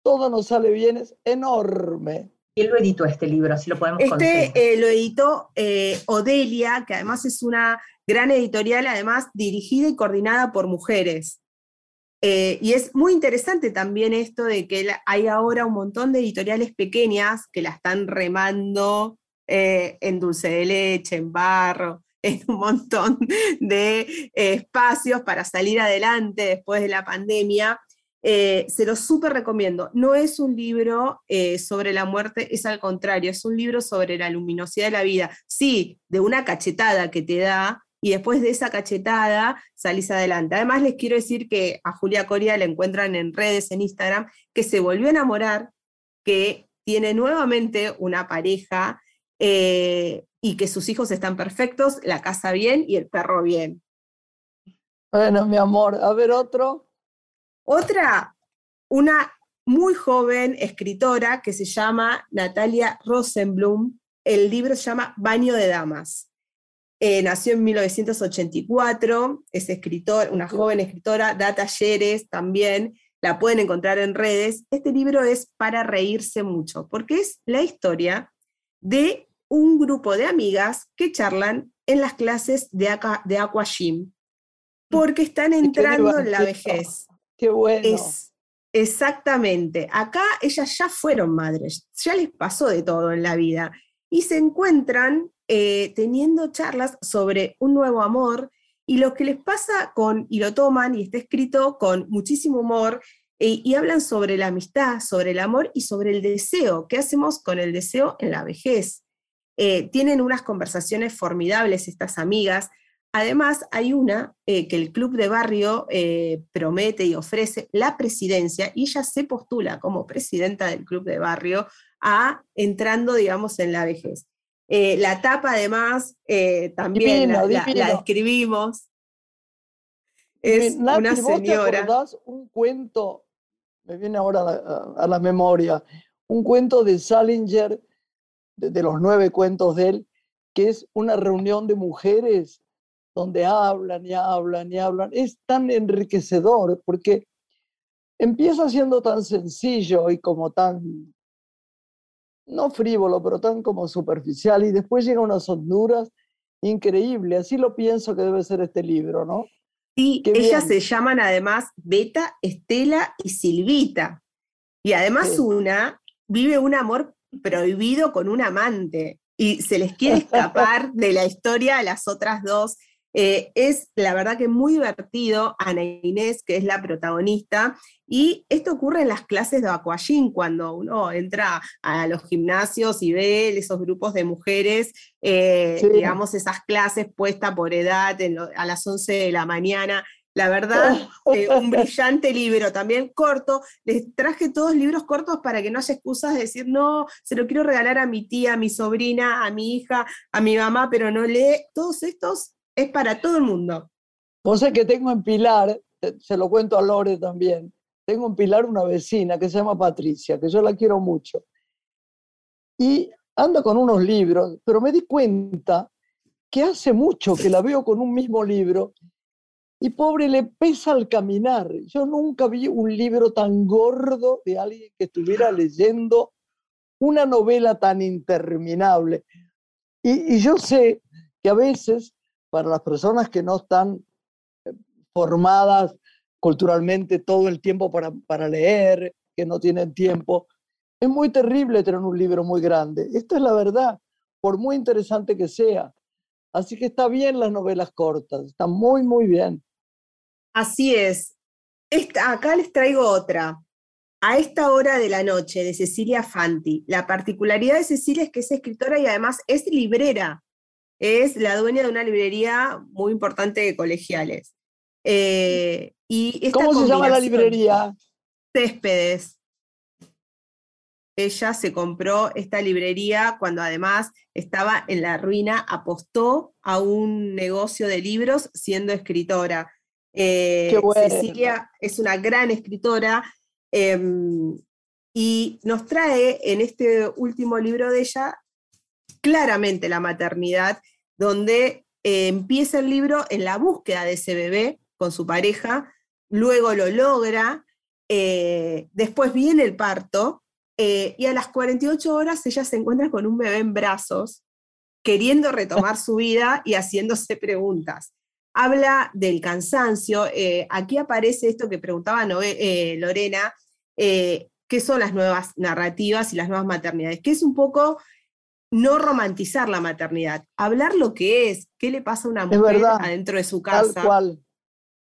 A: todo nos sale bien, es enorme.
B: ¿Quién lo editó este libro? Así lo podemos.
F: Este eh, lo editó eh, Odelia, que además es una gran editorial, además dirigida y coordinada por mujeres. Eh, y es muy interesante también esto de que hay ahora un montón de editoriales pequeñas que la están remando en dulce de leche, en barro, en un montón de espacios para salir adelante después de la pandemia. Eh, se lo súper recomiendo. No es un libro eh, sobre la muerte, es al contrario, es un libro sobre la luminosidad de la vida. Sí, de una cachetada que te da y después de esa cachetada salís adelante. Además les quiero decir que a Julia Coria la encuentran en redes, en Instagram, que se volvió a enamorar, que tiene nuevamente una pareja eh, y que sus hijos están perfectos, la casa bien y el perro bien.
A: Bueno, mi amor, a ver otro.
F: Otra, una muy joven escritora que se llama Natalia Rosenblum. El libro se llama Baño de Damas. Eh, nació en 1984, es escritor, una joven escritora, da talleres también, la pueden encontrar en redes. Este libro es para reírse mucho, porque es la historia de un grupo de amigas que charlan en las clases de, aqua, de Aqua Gym, porque están
A: qué
F: entrando en la vejez.
A: Qué bueno.
F: Es exactamente. Acá ellas ya fueron madres, ya les pasó de todo en la vida y se encuentran eh, teniendo charlas sobre un nuevo amor y lo que les pasa con, y lo toman y está escrito con muchísimo humor y hablan sobre la amistad, sobre el amor y sobre el deseo. ¿Qué hacemos con el deseo en la vejez? Eh, tienen unas conversaciones formidables estas amigas. Además, hay una eh, que el club de barrio eh, promete y ofrece la presidencia y ella se postula como presidenta del club de barrio a entrando, digamos, en la vejez. Eh, la tapa, además, también
A: Divino,
F: la, la- la
A: divino.
F: describimos. Es
A: Nati,
F: una
A: ¿vos te
F: señora.
A: un cuento, me viene ahora a la, a- a la memoria, un cuento de Salinger, de, de los nueve cuentos de él, que es una reunión de mujeres donde hablan y hablan y hablan. Es tan enriquecedor porque empieza siendo tan sencillo y como tan, no frívolo, pero tan como superficial y después llega a unas honduras increíbles. Así lo pienso que debe ser este libro, ¿no?
F: Sí,
A: Qué
F: ellas
A: bien.
F: se llaman además Beta, Estela y Silvita. Y además
A: Sí.
F: una vive un amor prohibido con un amante y se les quiere escapar de la historia a las otras dos. Eh, es la verdad que muy divertido, Ana Inés, que es la protagonista, y esto ocurre en las clases de aquagym, cuando uno entra a los gimnasios y ve esos grupos de mujeres, eh,
A: Sí.
F: digamos, esas clases puestas por edad en lo- a las 11 de la mañana. La verdad, eh, un brillante libro, también corto. Les traje todos libros cortos para que no haya excusas de decir, no, se lo quiero regalar a mi tía, a mi sobrina, a mi hija, a mi mamá, pero no lee. Todos estos es para todo el mundo.
A: Vos sabés que tengo en Pilar te- se lo cuento a Lore también. Tengo en Pilar una vecina que se llama Patricia, que yo la quiero mucho. Y anda con unos libros, pero me di cuenta que hace mucho que la veo con un mismo libro y pobre le pesa al caminar. Yo nunca vi un libro tan gordo de alguien que estuviera leyendo una novela tan interminable. Y yo sé que a veces para las personas que no están eh, formadas culturalmente todo el tiempo para, para leer, que no tienen tiempo, es muy terrible tener un libro muy grande. Esta es la verdad, por muy interesante que sea. Así que está bien las novelas cortas, está muy, muy bien.
F: Así es. Esta, acá les traigo otra. A esta hora de la noche, de Cecilia Fanti. La particularidad de Cecilia es que es escritora y además es librera. Es la dueña de una librería muy importante de colegiales. Eh, y esta
A: ¿Cómo se llama la librería?
F: Céspedes. Ella se compró esta librería cuando además estaba en la ruina, apostó a un negocio de libros siendo escritora. Eh,
A: Qué bueno.
F: Cecilia es una gran escritora em, y nos trae en este último libro de ella claramente la maternidad, donde eh, empieza el libro en la búsqueda de ese bebé con su pareja, luego lo logra, eh, después viene el parto eh, y a las 48 horas ella se encuentra con un bebé en brazos, queriendo retomar su vida y haciéndose preguntas. Habla del cansancio, aquí aparece esto que preguntaba Lorena, qué son las nuevas narrativas y las nuevas maternidades, que es un poco no romantizar la maternidad, hablar lo que es, qué le pasa a una mujer
A: verdad,
F: adentro de su
A: Tal
F: casa
A: cual.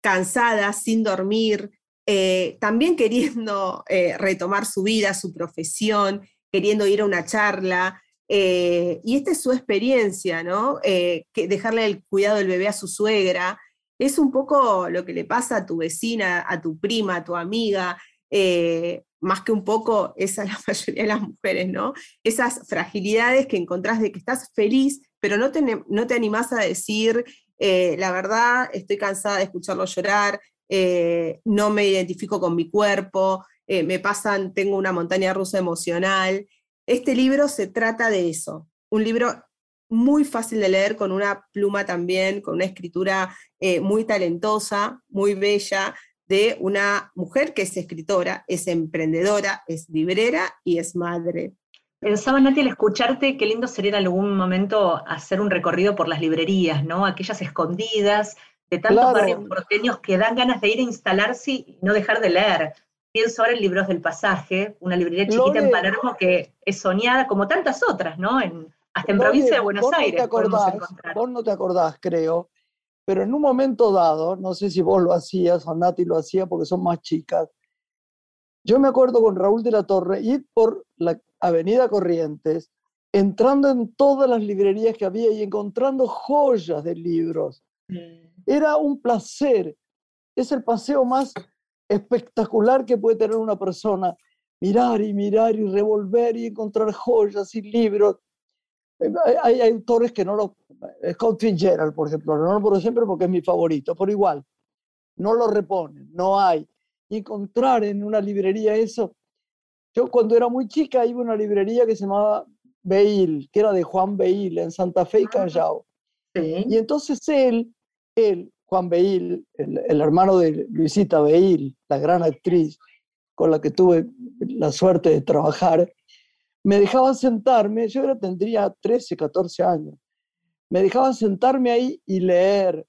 F: cansada, sin dormir, eh, también queriendo eh, retomar su vida, su profesión, queriendo ir a una charla. eh, y esta es su experiencia, ¿no? Que dejarle el cuidado del bebé a su suegra. Es un poco lo que le pasa a tu vecina, a tu prima, a tu amiga. eh, más que un poco, es a la mayoría de las mujeres, ¿no? Esas fragilidades que encontrás de que estás feliz, pero no te, no te animás a decir, eh, la verdad, estoy cansada de escucharlo llorar, eh, no me identifico con mi cuerpo, eh, me pasan, tengo una montaña rusa emocional. Este libro se trata de eso, un libro muy fácil de leer, con una pluma también, con una escritura muy talentosa, muy bella, de una mujer que es escritora, es emprendedora, es librera y es madre.
B: Pensaba, Nati, al escucharte, qué lindo sería en algún momento hacer un recorrido por las librerías, ¿no? Aquellas escondidas, de tantos
A: Claro.
B: barrios porteños que dan ganas de ir a instalarse y no dejar de leer. Pienso ahora en Libros del Pasaje, una librería chiquita en. Palermo que es soñada como tantas otras, ¿no? En- hasta en
A: Lore,
B: provincia de Buenos
A: vos no
B: Aires
A: te
B: podemos
A: acordás,
B: encontrar.
A: vos no te acordás, creo, pero en un momento dado, no sé si vos lo hacías o Nati lo hacía porque son más chicas, yo me acuerdo con Raúl de la Torre ir por la Avenida Corrientes, entrando en todas las librerías que había y encontrando joyas de libros.
B: Mm.
A: Era un placer. Es el paseo más espectacular que puede tener una persona. Mirar y mirar y revolver y encontrar joyas y libros. Eh, Hay, hay- hay autores que no lo... Scott Fitzgerald, por ejemplo, no lo por siempre porque es mi favorito, pero igual, no lo reponen, no hay. Y encontrar en una librería eso. Yo cuando era muy chica iba a una librería que se llamaba Beil, que era de Juan Beil, en Santa Fe y Callao.
B: Sí.
A: Y entonces él, él, Juan Beil, el, el hermano de Luisita Beil, la gran actriz con la que tuve la suerte de trabajar, me dejaba sentarme, yo era, tendría 13, 14 años, me dejaba sentarme ahí y leer.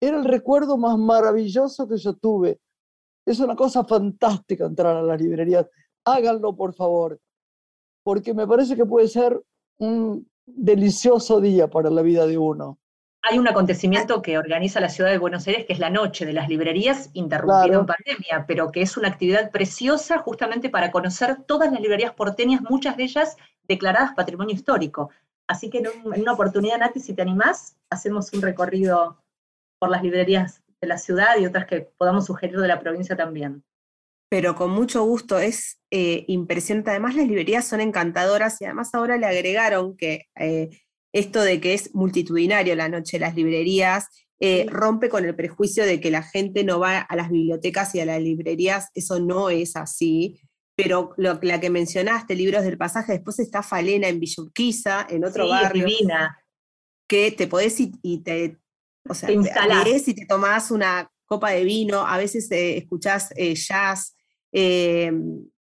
A: Era el recuerdo más maravilloso que yo tuve. Es una cosa fantástica entrar a las librerías. Háganlo, por favor, porque me parece que puede ser un delicioso día para la vida de uno.
B: Hay un acontecimiento que organiza la ciudad de Buenos Aires, que es la Noche de las Librerías, interrumpido
A: Claro.
B: en pandemia, pero que es una actividad preciosa justamente para conocer todas las librerías porteñas, muchas de ellas declaradas patrimonio histórico. Así que en, un- en una oportunidad, Nati, si te animás, hacemos un recorrido por las librerías de la ciudad y otras que podamos sugerir de la provincia también.
F: pero con mucho gusto, es eh, impresionante. Además, las librerías son encantadoras y además ahora le agregaron que eh, esto de que es multitudinario la noche de las librerías eh, rompe con el prejuicio de que la gente no va a las bibliotecas y a las librerías, eso no es así. Pero lo, la que mencionaste, Libros del Pasaje, después está Falena en Villurquiza, en otro
B: Sí,
F: barrio,
B: divina.
F: que te podés y, y te, o sea,
B: Te
F: y te tomás una copa de vino, a veces eh, escuchás eh, jazz, eh,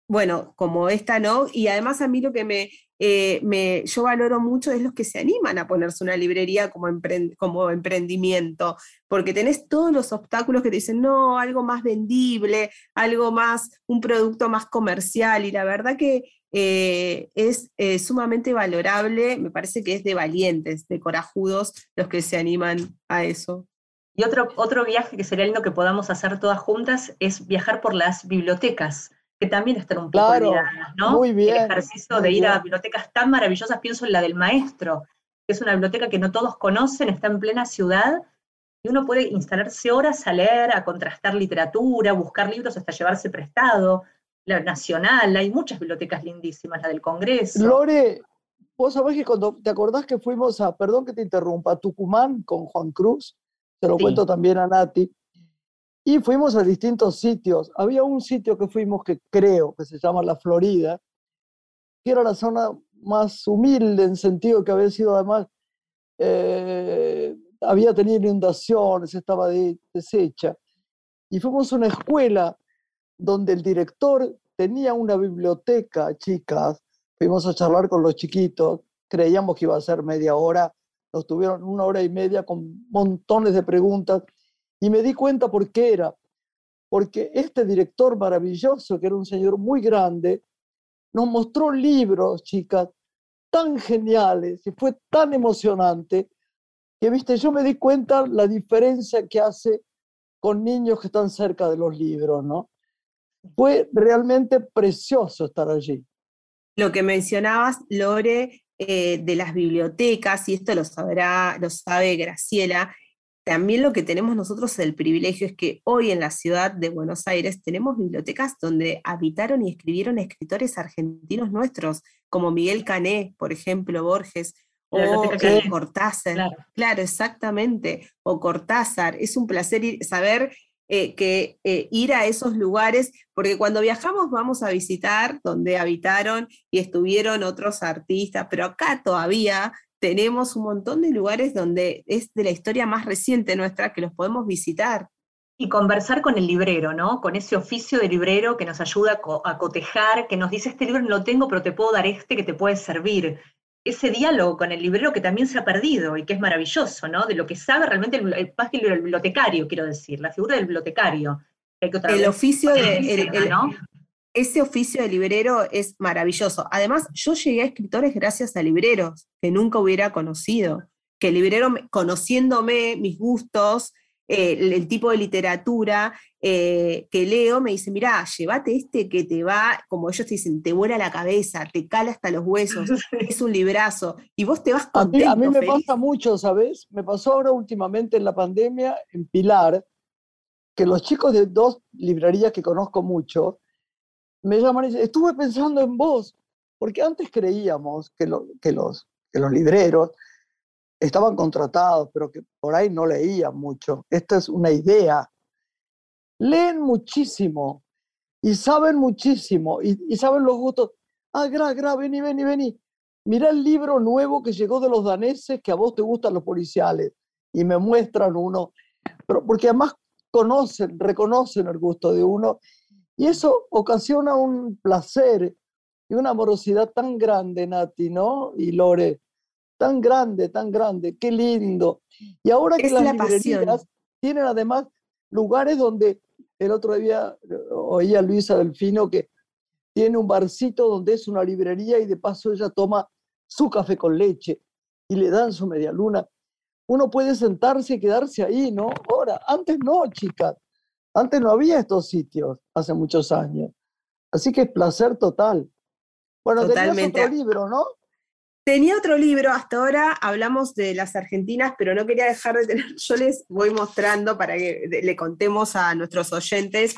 F: bueno, como esta, ¿no? Y además a mí lo que me, eh, me- yo valoro mucho es los que se animan a ponerse una librería como, empren- como emprendimiento, porque tenés todos los obstáculos que te dicen, no, algo más vendible, algo más, un producto más comercial, y la verdad que eh, es eh, sumamente valorable, me parece que es de valientes, de corajudos los que se animan a eso.
B: Y otro, otro viaje que sería lindo que podamos hacer todas juntas es viajar por las bibliotecas, que también están un poco
A: Claro,
B: olvidadas, ¿no?
A: muy bien,
B: El ejercicio de ir a bibliotecas tan maravillosas, pienso en la del maestro, que es una biblioteca que no todos conocen, está en plena ciudad, y uno puede instalarse horas a leer, a contrastar literatura, buscar libros hasta llevarse prestado. La nacional, hay muchas bibliotecas lindísimas, la del Congreso.
A: Lore, vos sabés que cuando te acordás que fuimos a, perdón que te interrumpa, a Tucumán con Juan Cruz, se lo
B: Sí.
A: cuento también a Nati, y fuimos a distintos sitios. Había un sitio que fuimos que creo que se llama La Florida, que era la zona más humilde en sentido que había sido además, eh, había tenido inundaciones, estaba de- deshecha. Y fuimos a una escuela donde el director tenía una biblioteca, chicas, fuimos a charlar con los chiquitos, creíamos que iba a ser media hora, nos tuvieron una hora y media con montones de preguntas y me di cuenta por qué era, porque este director maravilloso, que era un señor muy grande, nos mostró libros, chicas, tan geniales y fue tan emocionante que, viste, yo me di cuenta la diferencia que hace con niños que están cerca de los libros, ¿no? Fue realmente precioso estar allí.
F: Lo que mencionabas, Lore, eh, de las bibliotecas, y esto lo sabrá, lo sabe Graciela, también lo que tenemos nosotros el privilegio es que hoy en la ciudad de Buenos Aires tenemos bibliotecas donde habitaron y escribieron escritores argentinos nuestros, como Miguel Cané, por ejemplo, Borges, o eh, Cortázar.
B: Claro.
F: Claro, exactamente. O Cortázar. Es un placer ir- saber eh, que eh, ir a esos lugares, porque cuando viajamos vamos a visitar donde habitaron y estuvieron otros artistas, pero acá todavía tenemos un montón de lugares donde es de la historia más reciente nuestra que los podemos visitar.
B: Y conversar con el librero, ¿no? Con ese oficio de librero que nos ayuda a, co- a cotejar, que nos dice, este libro no lo tengo, pero te puedo dar este que te puede servir. Ese diálogo con el librero que también se ha perdido y que es maravilloso, ¿no? De lo que sabe realmente el, el- que el bibliotecario, quiero decir, la figura del bibliotecario.
F: El oficio de, el-
B: ¿no?
F: Ese oficio de librero es maravilloso. Además, yo llegué a escritores gracias a libreros que nunca hubiera conocido. Que el librero, me- conociéndome, mis gustos, eh, el, el tipo de literatura eh, que leo, me dice, mirá, llévate este que te va, como ellos te dicen, te vuela la cabeza, te cala hasta los huesos, es un librazo. Y vos te vas
A: A mí,
F: contento,
A: a mí me
F: feliz.
A: pasa mucho, ¿sabes? Me pasó ahora últimamente en la pandemia en Pilar, que los chicos de dos librerías que conozco mucho me llaman y dicen, estuve pensando en vos, porque antes creíamos que, lo- que los, que los libreros estaban contratados, pero que por ahí no leían mucho. Esta es una idea. Leen muchísimo y saben muchísimo y, y saben los gustos. Ah, gra, gra, vení, vení, vení. Mira el libro nuevo que llegó de los daneses que a vos te gustan los policiales y me muestran uno, pero porque además conocen, reconocen el gusto de uno y eso ocasiona un placer y una amorosidad tan grande, Nati, ¿no? Y Lore, tan grande, tan grande, qué lindo. Y ahora que
F: Es
A: las
F: la pasión.
A: librerías tienen además lugares donde el otro día eh, oía a Luisa Delfino que tiene un barcito donde es una librería y de paso ella toma su café con leche y le dan su media luna. Uno puede sentarse y quedarse ahí, ¿no? Ahora, antes no, chicas. Antes no había estos sitios, hace muchos años. Así que es placer total. Bueno, tenías
F: Totalmente.
A: otro libro, ¿no?
F: Tenía otro libro, hasta ahora hablamos de las argentinas, pero no quería dejar de tener, yo les voy mostrando para que le contemos a nuestros oyentes.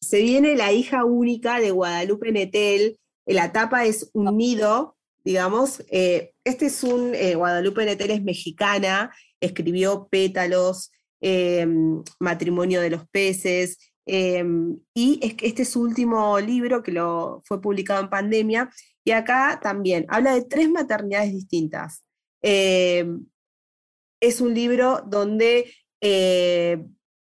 F: Se viene La hija única de Guadalupe Netel, la tapa es un nido digamos. Eh, este es un, eh, Guadalupe Netel es mexicana, escribió Pétalos, em, Matrimonio de los Peces, em, y es, este es su último libro que lo, fue publicado en pandemia, y acá también habla de tres maternidades distintas. Em, es un libro donde eh,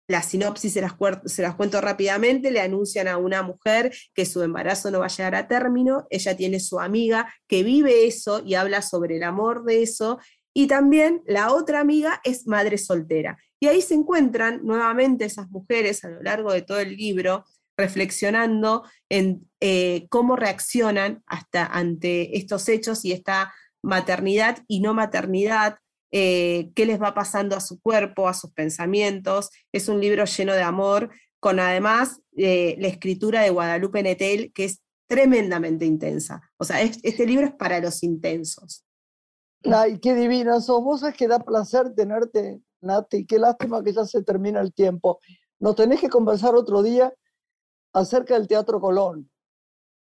F: la sinopsis se las, se las, cuento rápidamente, le anuncian a una mujer que su embarazo no va a llegar a término, ella tiene su amiga que vive eso y habla sobre el amor de eso, y también la otra amiga es madre soltera. Y ahí se encuentran nuevamente esas mujeres a lo largo de todo el libro reflexionando en eh, cómo reaccionan hasta ante estos hechos y esta maternidad y no maternidad, eh, qué les va pasando a su cuerpo, a sus pensamientos. Es un libro lleno de amor, con además eh, la escritura de Guadalupe Netel, que es tremendamente intensa. O sea, este libro es para los intensos.
A: Ay, qué divina sos. Vos es que da placer tenerte, Nati. Qué lástima que ya se termina el tiempo. Nos tenés que conversar otro día acerca del Teatro Colón.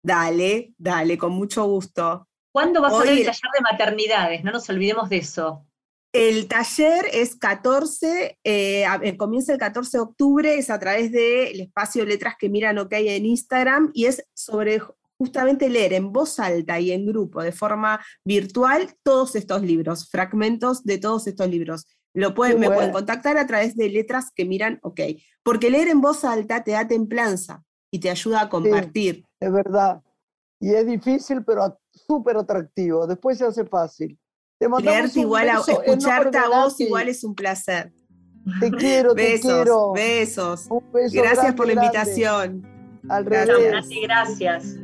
F: Dale, dale, con mucho gusto.
B: ¿Cuándo va a ser el taller de maternidades? No nos olvidemos de eso.
F: El taller es 14, eh, eh, comienza el 14 de octubre, es a través del espacio Letras que Miran OK en Instagram y es sobre justamente leer en voz alta y en grupo, de forma virtual, todos estos libros, fragmentos de todos estos libros. Lo pueden, me pueden contactar a través de Letras que Miran OK, porque leer en voz alta te da templanza y te ayuda a compartir.
A: es verdad. Y es difícil, pero súper atractivo. Después se hace fácil.
F: Leerte igual a, escucharte a vos igual es un placer.
A: Te quiero,
F: besos,
A: te quiero.
F: Besos. gracias por la invitación.
A: Al revés.
B: Nati, gracias.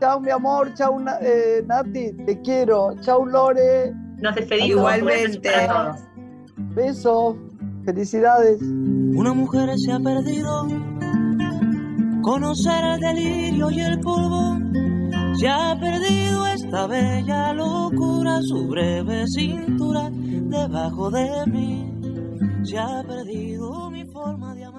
A: Chao, mi amor. Chao, eh, Nati. Te quiero. Chao, Lore.
B: Nos despedimos.
F: Igualmente.
A: Besos. Felicidades.
G: Una mujer se ha perdido. Conocer el delirio y el polvo se ha perdido esta bella locura, su breve cintura debajo de mí. Se ha perdido mi forma de amar.